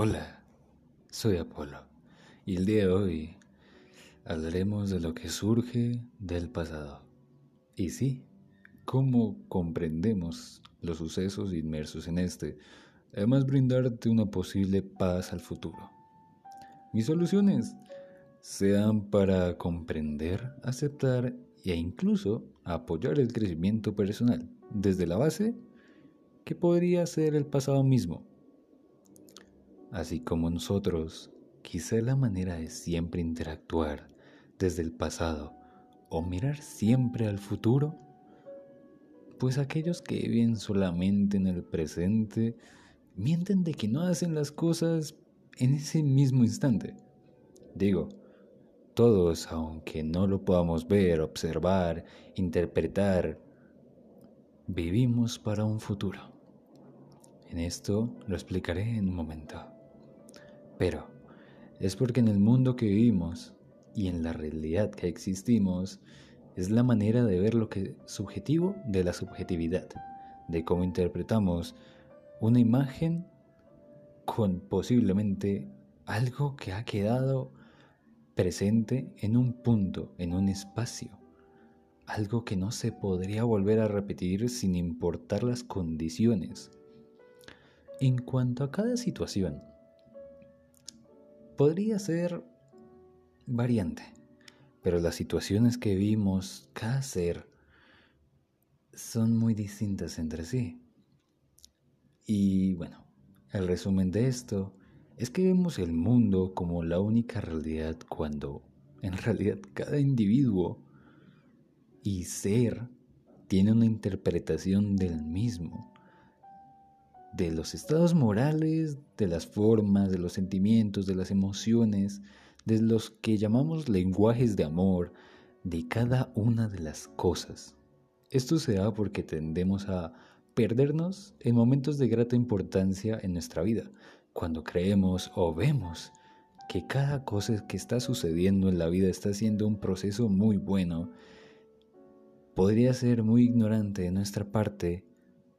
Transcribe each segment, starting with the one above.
Hola, soy Apolo y el día de hoy hablaremos de lo que surge del pasado. Y sí, cómo comprendemos los sucesos inmersos en este, además brindarte una posible paz al futuro. Mis soluciones sean para comprender, aceptar e incluso apoyar el crecimiento personal desde la base que podría ser el pasado mismo Así como nosotros, quizá la manera de siempre interactuar desde el pasado o mirar siempre al futuro, pues aquellos que viven solamente en el presente mienten de que no hacen las cosas en ese mismo instante. Digo, todos, aunque no lo podamos ver, observar, interpretar, vivimos para un futuro. En esto lo explicaré en un momento. Pero es porque en el mundo que vivimos y en la realidad que existimos es la manera de ver lo que subjetivo de la subjetividad, de cómo interpretamos una imagen con posiblemente algo que ha quedado presente en un punto, en un espacio, algo que no se podría volver a repetir sin importar las condiciones. En cuanto a cada situación, podría ser variante, pero las situaciones que vimos cada ser son muy distintas entre sí. Y bueno, el resumen de esto es que vemos el mundo como la única realidad cuando en realidad cada individuo y ser tiene una interpretación del mismo de los estados morales, de las formas, de los sentimientos, de las emociones, de los que llamamos lenguajes de amor, de cada una de las cosas. Esto se da porque tendemos a perdernos en momentos de grata importancia en nuestra vida, cuando creemos o vemos que cada cosa que está sucediendo en la vida está siendo un proceso muy bueno, podría ser muy ignorante de nuestra parte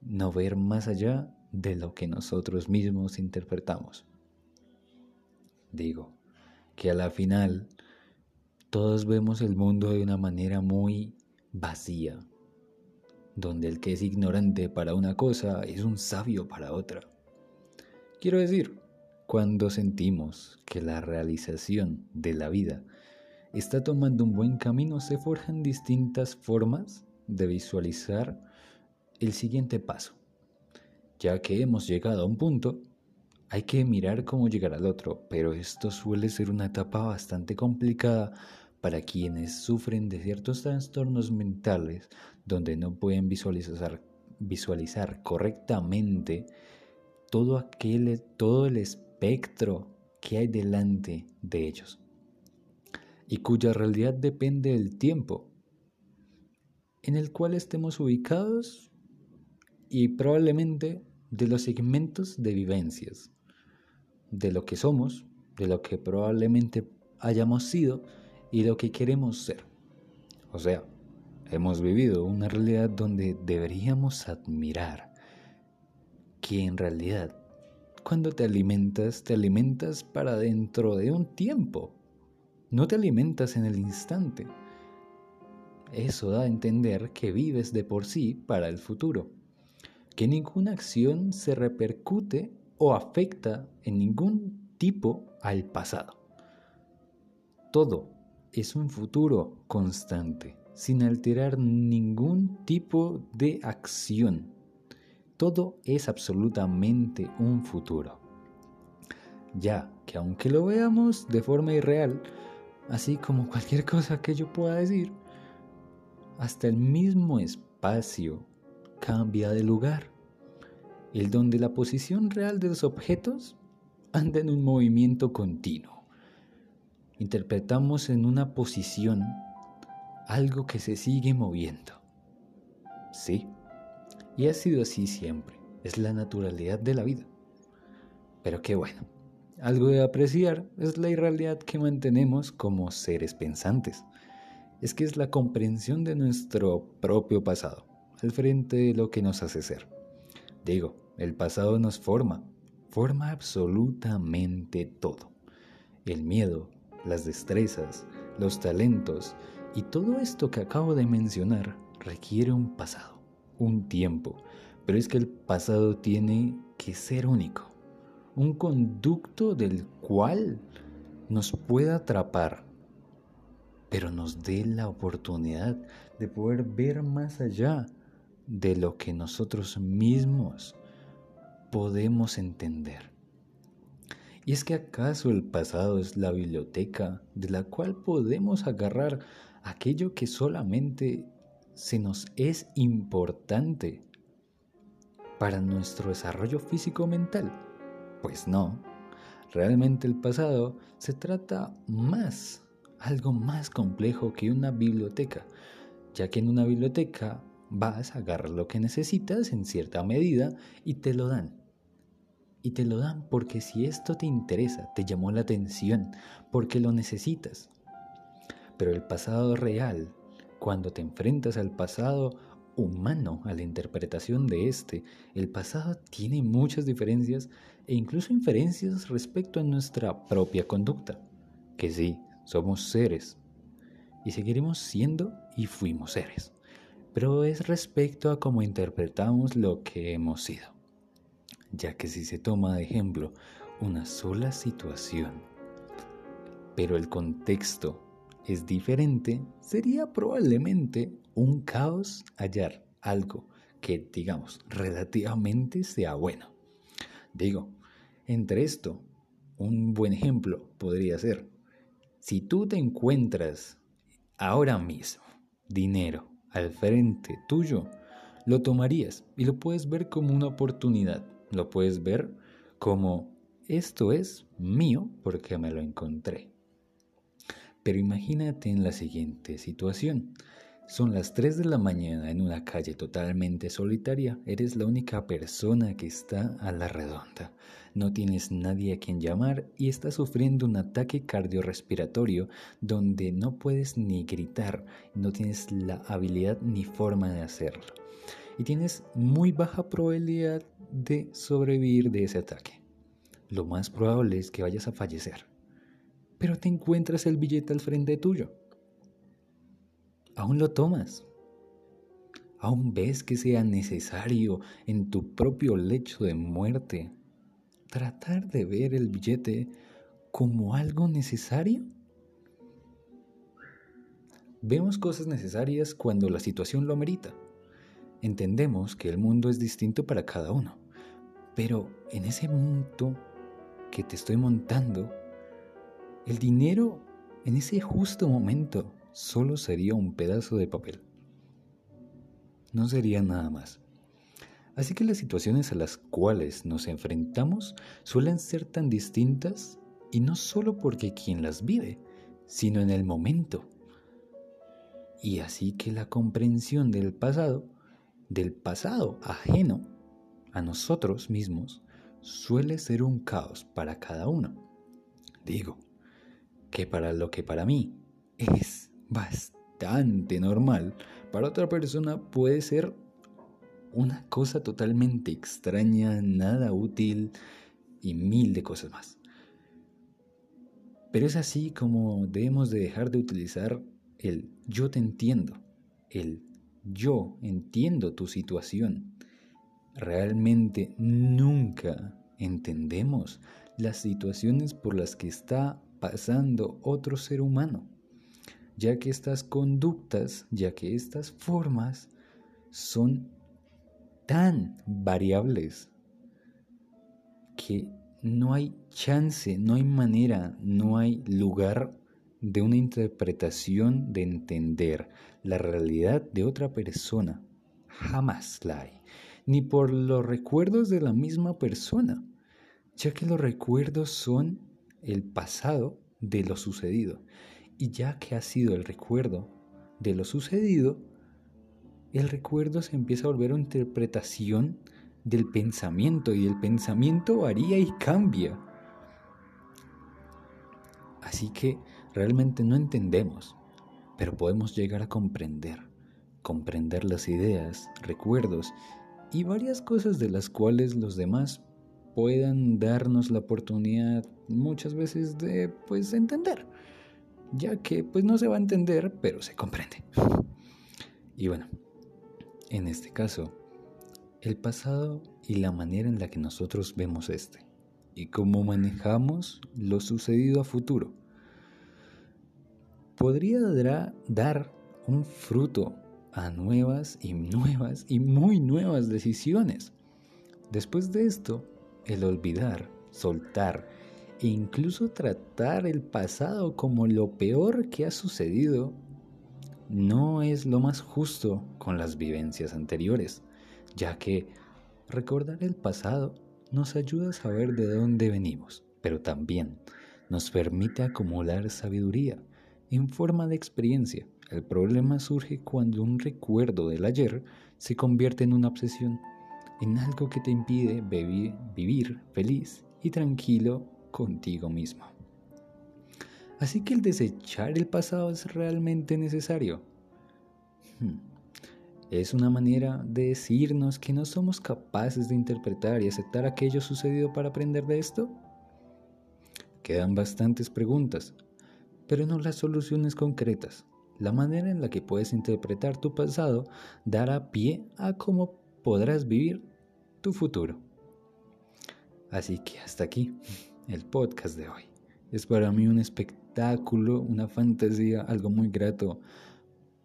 no ver más allá de lo que nosotros mismos interpretamos. Digo, que a la final todos vemos el mundo de una manera muy vacía, donde el que es ignorante para una cosa es un sabio para otra. Quiero decir, cuando sentimos que la realización de la vida está tomando un buen camino, se forjan distintas formas de visualizar el siguiente paso. Ya que hemos llegado a un punto, hay que mirar cómo llegar al otro, pero esto suele ser una etapa bastante complicada para quienes sufren de ciertos trastornos mentales donde no pueden visualizar, visualizar correctamente todo, aquel, todo el espectro que hay delante de ellos y cuya realidad depende del tiempo en el cual estemos ubicados y probablemente de los segmentos de vivencias, de lo que somos, de lo que probablemente hayamos sido y lo que queremos ser. O sea, hemos vivido una realidad donde deberíamos admirar que en realidad cuando te alimentas, te alimentas para dentro de un tiempo, no te alimentas en el instante. Eso da a entender que vives de por sí para el futuro que ninguna acción se repercute o afecta en ningún tipo al pasado. Todo es un futuro constante, sin alterar ningún tipo de acción. Todo es absolutamente un futuro. Ya que aunque lo veamos de forma irreal, así como cualquier cosa que yo pueda decir, hasta el mismo espacio cambia de lugar, el donde la posición real de los objetos anda en un movimiento continuo. Interpretamos en una posición algo que se sigue moviendo. Sí, y ha sido así siempre, es la naturalidad de la vida. Pero qué bueno, algo de apreciar es la irrealidad que mantenemos como seres pensantes. Es que es la comprensión de nuestro propio pasado al frente de lo que nos hace ser. Digo, el pasado nos forma forma absolutamente todo. El miedo, las destrezas, los talentos y todo esto que acabo de mencionar requiere un pasado, un tiempo, pero es que el pasado tiene que ser único, un conducto del cual nos pueda atrapar, pero nos dé la oportunidad de poder ver más allá de lo que nosotros mismos podemos entender. ¿Y es que acaso el pasado es la biblioteca de la cual podemos agarrar aquello que solamente se nos es importante para nuestro desarrollo físico-mental? Pues no, realmente el pasado se trata más, algo más complejo que una biblioteca, ya que en una biblioteca vas a agarrar lo que necesitas en cierta medida y te lo dan. Y te lo dan porque si esto te interesa, te llamó la atención, porque lo necesitas. Pero el pasado real, cuando te enfrentas al pasado humano, a la interpretación de este, el pasado tiene muchas diferencias e incluso inferencias respecto a nuestra propia conducta. Que sí, somos seres y seguiremos siendo y fuimos seres. Pero es respecto a cómo interpretamos lo que hemos sido ya que si se toma de ejemplo una sola situación, pero el contexto es diferente, sería probablemente un caos hallar algo que, digamos, relativamente sea bueno. Digo, entre esto, un buen ejemplo podría ser, si tú te encuentras ahora mismo dinero al frente tuyo, lo tomarías y lo puedes ver como una oportunidad lo puedes ver como esto es mío porque me lo encontré. Pero imagínate en la siguiente situación. Son las 3 de la mañana en una calle totalmente solitaria. Eres la única persona que está a la redonda. No tienes nadie a quien llamar y estás sufriendo un ataque cardiorrespiratorio donde no puedes ni gritar, no tienes la habilidad ni forma de hacerlo y tienes muy baja probabilidad de sobrevivir de ese ataque. Lo más probable es que vayas a fallecer, pero te encuentras el billete al frente tuyo. Aún lo tomas. Aún ves que sea necesario en tu propio lecho de muerte tratar de ver el billete como algo necesario. Vemos cosas necesarias cuando la situación lo amerita entendemos que el mundo es distinto para cada uno. Pero en ese mundo que te estoy montando, el dinero en ese justo momento solo sería un pedazo de papel. No sería nada más. Así que las situaciones a las cuales nos enfrentamos suelen ser tan distintas y no solo porque quien las vive, sino en el momento. Y así que la comprensión del pasado del pasado ajeno a nosotros mismos suele ser un caos para cada uno. Digo, que para lo que para mí es bastante normal, para otra persona puede ser una cosa totalmente extraña, nada útil y mil de cosas más. Pero es así como debemos de dejar de utilizar el yo te entiendo, el yo entiendo tu situación. Realmente nunca entendemos las situaciones por las que está pasando otro ser humano, ya que estas conductas, ya que estas formas son tan variables que no hay chance, no hay manera, no hay lugar de una interpretación de entender la realidad de otra persona. Jamás la hay, ni por los recuerdos de la misma persona, ya que los recuerdos son el pasado de lo sucedido. Y ya que ha sido el recuerdo de lo sucedido, el recuerdo se empieza a volver una interpretación del pensamiento y el pensamiento varía y cambia. Así que realmente no entendemos, pero podemos llegar a comprender, comprender las ideas, recuerdos y varias cosas de las cuales los demás puedan darnos la oportunidad muchas veces de pues entender, ya que pues no se va a entender, pero se comprende. Y bueno, en este caso, el pasado y la manera en la que nosotros vemos este y cómo manejamos lo sucedido a futuro podría dar un fruto a nuevas y nuevas y muy nuevas decisiones. Después de esto, el olvidar, soltar e incluso tratar el pasado como lo peor que ha sucedido no es lo más justo con las vivencias anteriores, ya que recordar el pasado nos ayuda a saber de dónde venimos, pero también nos permite acumular sabiduría en forma de experiencia. El problema surge cuando un recuerdo del ayer se convierte en una obsesión, en algo que te impide vivir feliz y tranquilo contigo mismo. Así que el desechar el pasado es realmente necesario. Hmm. Es una manera de decirnos que no somos capaces de interpretar y aceptar aquello sucedido para aprender de esto. Quedan bastantes preguntas, pero no las soluciones concretas. La manera en la que puedes interpretar tu pasado dará pie a cómo podrás vivir tu futuro. Así que hasta aquí el podcast de hoy. Es para mí un espectáculo, una fantasía, algo muy grato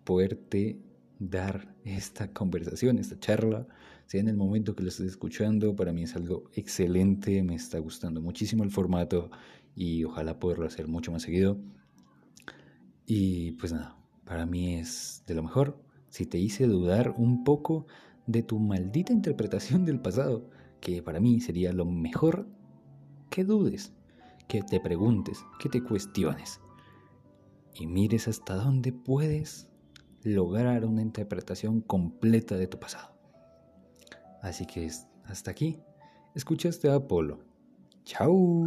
poderte dar esta conversación, esta charla, sea en el momento que lo estés escuchando, para mí es algo excelente, me está gustando muchísimo el formato y ojalá poderlo hacer mucho más seguido. Y pues nada, para mí es de lo mejor. Si te hice dudar un poco de tu maldita interpretación del pasado, que para mí sería lo mejor que dudes, que te preguntes, que te cuestiones y mires hasta dónde puedes lograr una interpretación completa de tu pasado. Así que hasta aquí, escuchaste a Apolo. Chao.